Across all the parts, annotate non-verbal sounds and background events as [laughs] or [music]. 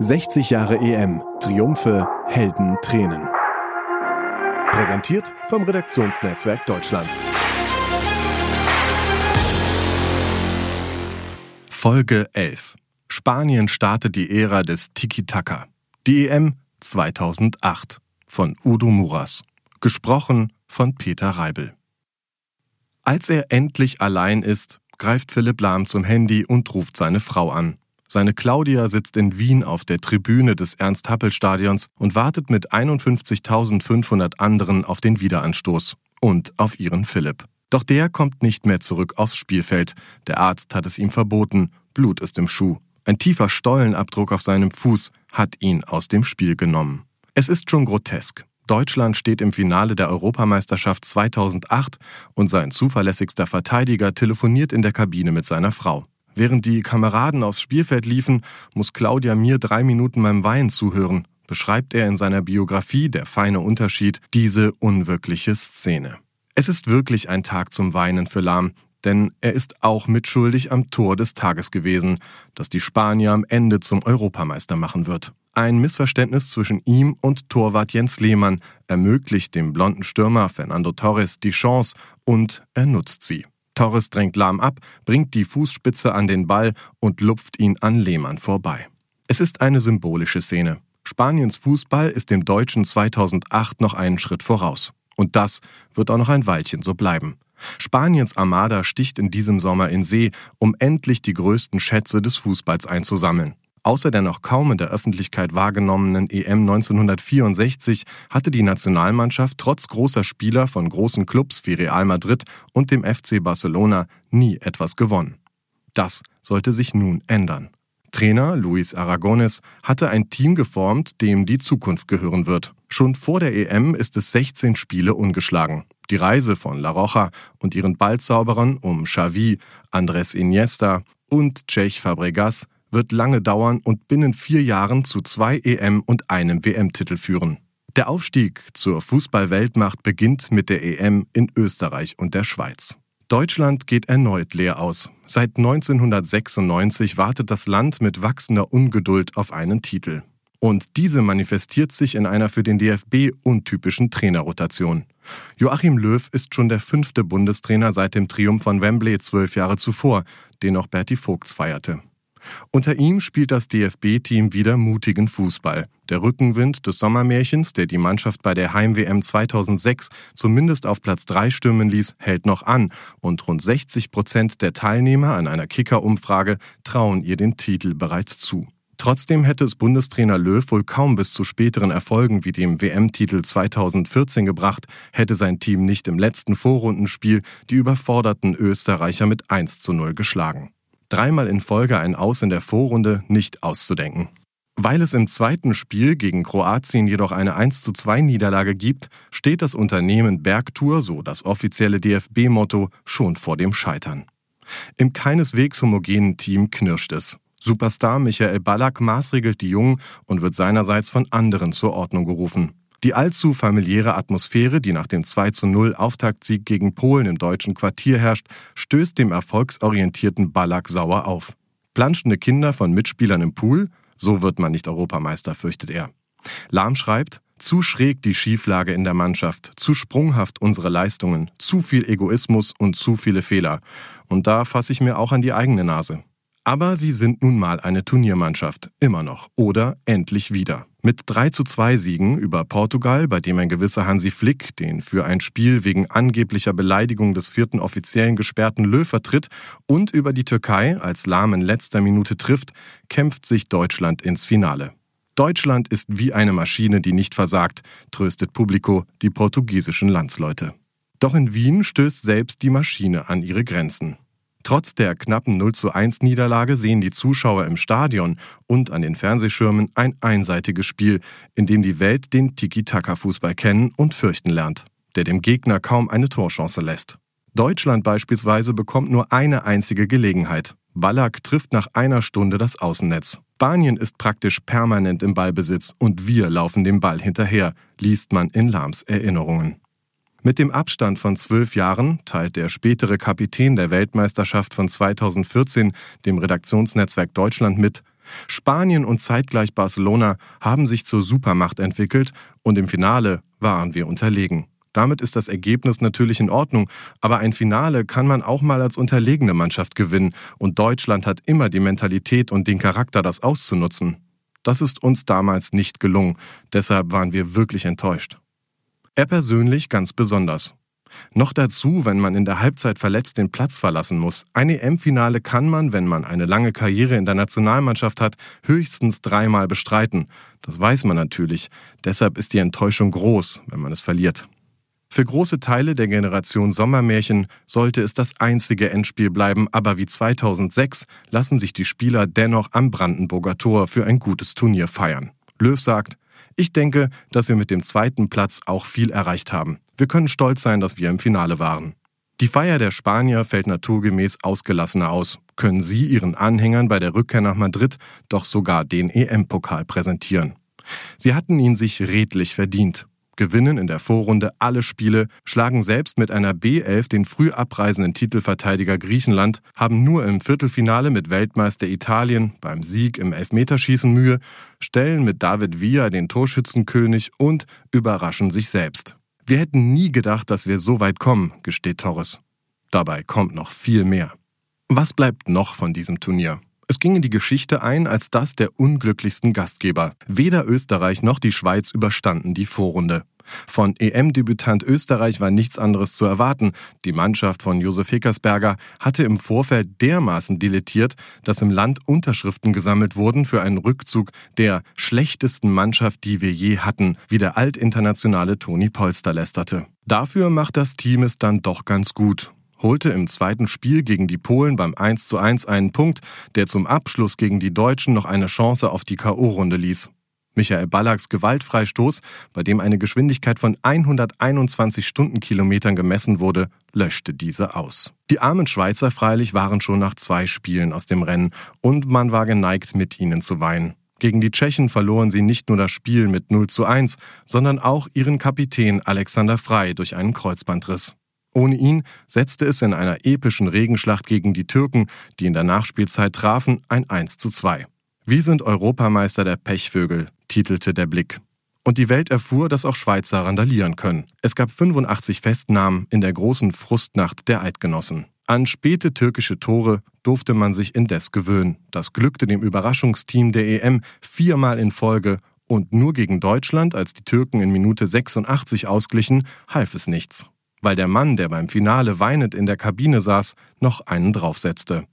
60 Jahre EM. Triumphe, Helden, Tränen. Präsentiert vom Redaktionsnetzwerk Deutschland. Folge 11. Spanien startet die Ära des Tiki-Taka. Die EM 2008 von Udo Muras. Gesprochen von Peter Reibel. Als er endlich allein ist, greift Philipp Lahm zum Handy und ruft seine Frau an. Seine Claudia sitzt in Wien auf der Tribüne des Ernst-Happel-Stadions und wartet mit 51.500 anderen auf den Wiederanstoß und auf ihren Philipp. Doch der kommt nicht mehr zurück aufs Spielfeld. Der Arzt hat es ihm verboten. Blut ist im Schuh. Ein tiefer Stollenabdruck auf seinem Fuß hat ihn aus dem Spiel genommen. Es ist schon grotesk. Deutschland steht im Finale der Europameisterschaft 2008 und sein zuverlässigster Verteidiger telefoniert in der Kabine mit seiner Frau. Während die Kameraden aufs Spielfeld liefen, muss Claudia mir drei Minuten beim Weinen zuhören, beschreibt er in seiner Biografie Der feine Unterschied diese unwirkliche Szene. Es ist wirklich ein Tag zum Weinen für Lahm, denn er ist auch mitschuldig am Tor des Tages gewesen, das die Spanier am Ende zum Europameister machen wird. Ein Missverständnis zwischen ihm und Torwart Jens Lehmann ermöglicht dem blonden Stürmer Fernando Torres die Chance und er nutzt sie. Torres drängt lahm ab, bringt die Fußspitze an den Ball und lupft ihn an Lehmann vorbei. Es ist eine symbolische Szene. Spaniens Fußball ist dem Deutschen 2008 noch einen Schritt voraus. Und das wird auch noch ein Weilchen so bleiben. Spaniens Armada sticht in diesem Sommer in See, um endlich die größten Schätze des Fußballs einzusammeln. Außer der noch kaum in der Öffentlichkeit wahrgenommenen EM 1964 hatte die Nationalmannschaft trotz großer Spieler von großen Clubs wie Real Madrid und dem FC Barcelona nie etwas gewonnen. Das sollte sich nun ändern. Trainer Luis Aragones hatte ein Team geformt, dem die Zukunft gehören wird. Schon vor der EM ist es 16 Spiele ungeschlagen. Die Reise von La Roja und ihren Ballzauberern um Xavi, Andres Iniesta und Cech Fabregas wird lange dauern und binnen vier Jahren zu zwei EM- und einem WM-Titel führen. Der Aufstieg zur Fußballweltmacht beginnt mit der EM in Österreich und der Schweiz. Deutschland geht erneut leer aus. Seit 1996 wartet das Land mit wachsender Ungeduld auf einen Titel. Und diese manifestiert sich in einer für den DFB untypischen Trainerrotation. Joachim Löw ist schon der fünfte Bundestrainer seit dem Triumph von Wembley zwölf Jahre zuvor, den auch Berti Vogts feierte. Unter ihm spielt das DFB-Team wieder mutigen Fußball. Der Rückenwind des Sommermärchens, der die Mannschaft bei der Heim-WM 2006 zumindest auf Platz 3 stürmen ließ, hält noch an und rund 60 Prozent der Teilnehmer an einer Kicker-Umfrage trauen ihr den Titel bereits zu. Trotzdem hätte es Bundestrainer Löw wohl kaum bis zu späteren Erfolgen wie dem WM-Titel 2014 gebracht, hätte sein Team nicht im letzten Vorrundenspiel die überforderten Österreicher mit 1 zu 0 geschlagen dreimal in Folge ein Aus in der Vorrunde nicht auszudenken. Weil es im zweiten Spiel gegen Kroatien jedoch eine 1 zu 2 Niederlage gibt, steht das Unternehmen Bergtour, so das offizielle DFB-Motto, schon vor dem Scheitern. Im keineswegs homogenen Team knirscht es. Superstar Michael Ballack maßregelt die Jungen und wird seinerseits von anderen zur Ordnung gerufen. Die allzu familiäre Atmosphäre, die nach dem 2 zu 0 Auftaktsieg gegen Polen im deutschen Quartier herrscht, stößt dem erfolgsorientierten Ballack sauer auf. Planschende Kinder von Mitspielern im Pool? So wird man nicht Europameister, fürchtet er. Lahm schreibt, zu schräg die Schieflage in der Mannschaft, zu sprunghaft unsere Leistungen, zu viel Egoismus und zu viele Fehler. Und da fasse ich mir auch an die eigene Nase. Aber sie sind nun mal eine Turniermannschaft, immer noch, oder endlich wieder. Mit 3 zu 2 Siegen über Portugal, bei dem ein gewisser Hansi Flick den für ein Spiel wegen angeblicher Beleidigung des vierten Offiziellen gesperrten Löw vertritt, und über die Türkei, als Lahm in letzter Minute trifft, kämpft sich Deutschland ins Finale. Deutschland ist wie eine Maschine, die nicht versagt, tröstet Publico die portugiesischen Landsleute. Doch in Wien stößt selbst die Maschine an ihre Grenzen. Trotz der knappen 0 zu 1 Niederlage sehen die Zuschauer im Stadion und an den Fernsehschirmen ein einseitiges Spiel, in dem die Welt den Tiki-Taka-Fußball kennen und fürchten lernt, der dem Gegner kaum eine Torchance lässt. Deutschland beispielsweise bekommt nur eine einzige Gelegenheit. Ballack trifft nach einer Stunde das Außennetz. Spanien ist praktisch permanent im Ballbesitz und wir laufen dem Ball hinterher, liest man in Lahms Erinnerungen. Mit dem Abstand von zwölf Jahren teilt der spätere Kapitän der Weltmeisterschaft von 2014 dem Redaktionsnetzwerk Deutschland mit, Spanien und zeitgleich Barcelona haben sich zur Supermacht entwickelt und im Finale waren wir unterlegen. Damit ist das Ergebnis natürlich in Ordnung, aber ein Finale kann man auch mal als unterlegene Mannschaft gewinnen und Deutschland hat immer die Mentalität und den Charakter, das auszunutzen. Das ist uns damals nicht gelungen, deshalb waren wir wirklich enttäuscht. Er persönlich ganz besonders. Noch dazu, wenn man in der Halbzeit verletzt den Platz verlassen muss. Ein EM-Finale kann man, wenn man eine lange Karriere in der Nationalmannschaft hat, höchstens dreimal bestreiten. Das weiß man natürlich. Deshalb ist die Enttäuschung groß, wenn man es verliert. Für große Teile der Generation Sommermärchen sollte es das einzige Endspiel bleiben, aber wie 2006 lassen sich die Spieler dennoch am Brandenburger Tor für ein gutes Turnier feiern. Löw sagt, ich denke, dass wir mit dem zweiten Platz auch viel erreicht haben. Wir können stolz sein, dass wir im Finale waren. Die Feier der Spanier fällt naturgemäß ausgelassener aus. Können sie ihren Anhängern bei der Rückkehr nach Madrid doch sogar den EM-Pokal präsentieren. Sie hatten ihn sich redlich verdient gewinnen in der Vorrunde alle Spiele, schlagen selbst mit einer B11 den früh abreisenden Titelverteidiger Griechenland, haben nur im Viertelfinale mit Weltmeister Italien beim Sieg im Elfmeterschießen Mühe, stellen mit David Villa den Torschützenkönig und überraschen sich selbst. Wir hätten nie gedacht, dass wir so weit kommen, gesteht Torres. Dabei kommt noch viel mehr. Was bleibt noch von diesem Turnier? Es ging in die Geschichte ein als das der unglücklichsten Gastgeber. Weder Österreich noch die Schweiz überstanden die Vorrunde. Von EM-Debütant Österreich war nichts anderes zu erwarten. Die Mannschaft von Josef Heckersberger hatte im Vorfeld dermaßen dilettiert, dass im Land Unterschriften gesammelt wurden für einen Rückzug der schlechtesten Mannschaft, die wir je hatten, wie der altinternationale Toni Polster lästerte. Dafür macht das Team es dann doch ganz gut holte im zweiten Spiel gegen die Polen beim 1:1 einen Punkt, der zum Abschluss gegen die Deutschen noch eine Chance auf die K.O.-Runde ließ. Michael Ballacks Gewaltfreistoß, bei dem eine Geschwindigkeit von 121 Stundenkilometern gemessen wurde, löschte diese aus. Die armen Schweizer freilich waren schon nach zwei Spielen aus dem Rennen und man war geneigt, mit ihnen zu weinen. Gegen die Tschechen verloren sie nicht nur das Spiel mit 0 zu 1, sondern auch ihren Kapitän Alexander Frei durch einen Kreuzbandriss. Ohne ihn setzte es in einer epischen Regenschlacht gegen die Türken, die in der Nachspielzeit trafen, ein 1 zu 2. Wir sind Europameister der Pechvögel, titelte der Blick. Und die Welt erfuhr, dass auch Schweizer randalieren können. Es gab 85 Festnahmen in der großen Frustnacht der Eidgenossen. An späte türkische Tore durfte man sich indes gewöhnen. Das glückte dem Überraschungsteam der EM viermal in Folge und nur gegen Deutschland, als die Türken in Minute 86 ausglichen, half es nichts weil der Mann, der beim Finale weinend in der Kabine saß, noch einen draufsetzte.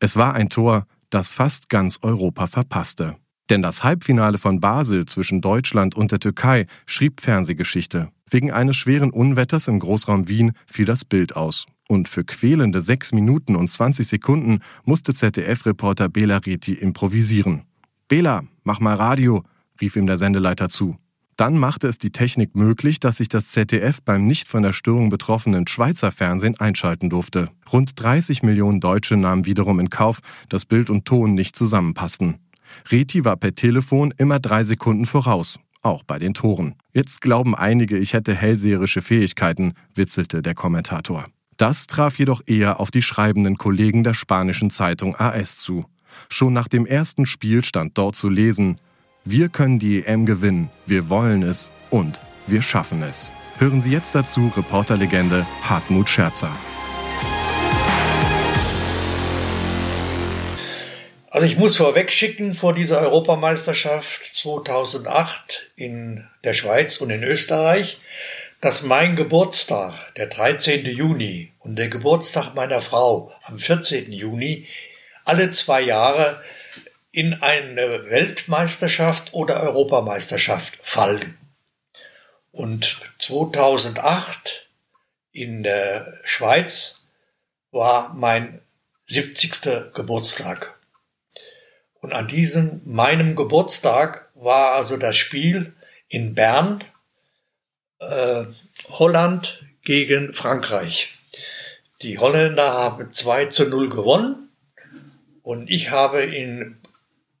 Es war ein Tor, das fast ganz Europa verpasste. Denn das Halbfinale von Basel zwischen Deutschland und der Türkei schrieb Fernsehgeschichte. Wegen eines schweren Unwetters im Großraum Wien fiel das Bild aus. Und für quälende sechs Minuten und 20 Sekunden musste ZDF-Reporter Bela Reti improvisieren. Bela, mach mal Radio, rief ihm der Sendeleiter zu. Dann machte es die Technik möglich, dass sich das ZDF beim nicht von der Störung betroffenen Schweizer Fernsehen einschalten durfte. Rund 30 Millionen Deutsche nahmen wiederum in Kauf, dass Bild und Ton nicht zusammenpassten. Reti war per Telefon immer drei Sekunden voraus, auch bei den Toren. Jetzt glauben einige, ich hätte hellseherische Fähigkeiten, witzelte der Kommentator. Das traf jedoch eher auf die schreibenden Kollegen der spanischen Zeitung AS zu. Schon nach dem ersten Spiel stand dort zu lesen, wir können die EM gewinnen, wir wollen es und wir schaffen es. Hören Sie jetzt dazu Reporterlegende Hartmut Scherzer. Also ich muss vorweg schicken vor dieser Europameisterschaft 2008 in der Schweiz und in Österreich, dass mein Geburtstag, der 13. Juni, und der Geburtstag meiner Frau am 14. Juni alle zwei Jahre in eine Weltmeisterschaft oder Europameisterschaft fallen. Und 2008 in der Schweiz war mein 70. Geburtstag. Und an diesem meinem Geburtstag war also das Spiel in Bern, äh, Holland gegen Frankreich. Die Holländer haben 2 zu 0 gewonnen und ich habe in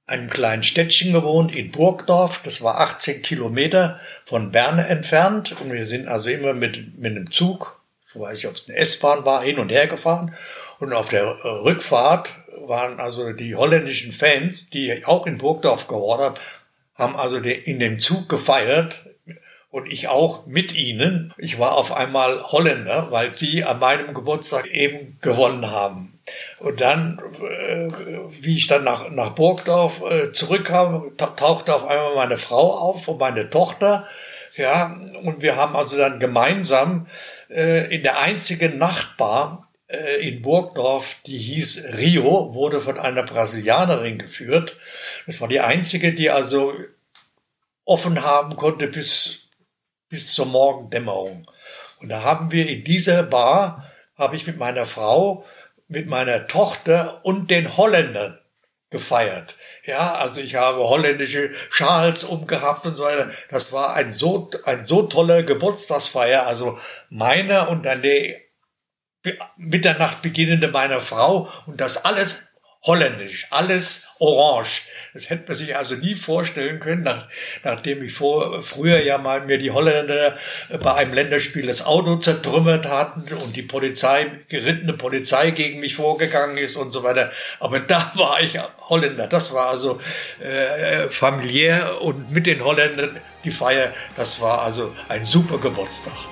einem kleinen Städtchen gewohnt in Burgdorf. Das war 18 Kilometer von Bern entfernt. Und wir sind also immer mit, mit einem Zug, ich weiß nicht, ob es eine S-Bahn war, hin und her gefahren. Und auf der äh, Rückfahrt waren also die holländischen Fans, die auch in Burgdorf haben, haben also in dem Zug gefeiert und ich auch mit ihnen. Ich war auf einmal Holländer, weil sie an meinem Geburtstag eben gewonnen haben. Und dann, äh, wie ich dann nach, nach Burgdorf äh, zurückkam, tauchte auf einmal meine Frau auf und meine Tochter. Ja, und wir haben also dann gemeinsam äh, in der einzigen Nachtbar äh, in Burgdorf, die hieß Rio, wurde von einer Brasilianerin geführt. Das war die einzige, die also offen haben konnte bis, bis zur Morgendämmerung. Und da haben wir in dieser Bar, habe ich mit meiner Frau, mit meiner Tochter und den Holländern gefeiert. Ja, also ich habe holländische Schals umgehabt und so weiter. Das war ein so, ein so toller Geburtstagsfeier. Also meiner und dann der Mitternacht beginnende meiner Frau und das alles holländisch, alles orange. Das hätte man sich also nie vorstellen können, nach, nachdem ich vor, früher ja mal mir die Holländer bei einem Länderspiel das Auto zertrümmert hatten und die Polizei, gerittene Polizei gegen mich vorgegangen ist und so weiter. Aber da [laughs] war ich Holländer. Das war also äh, familiär und mit den Holländern die Feier. Das war also ein super Geburtstag.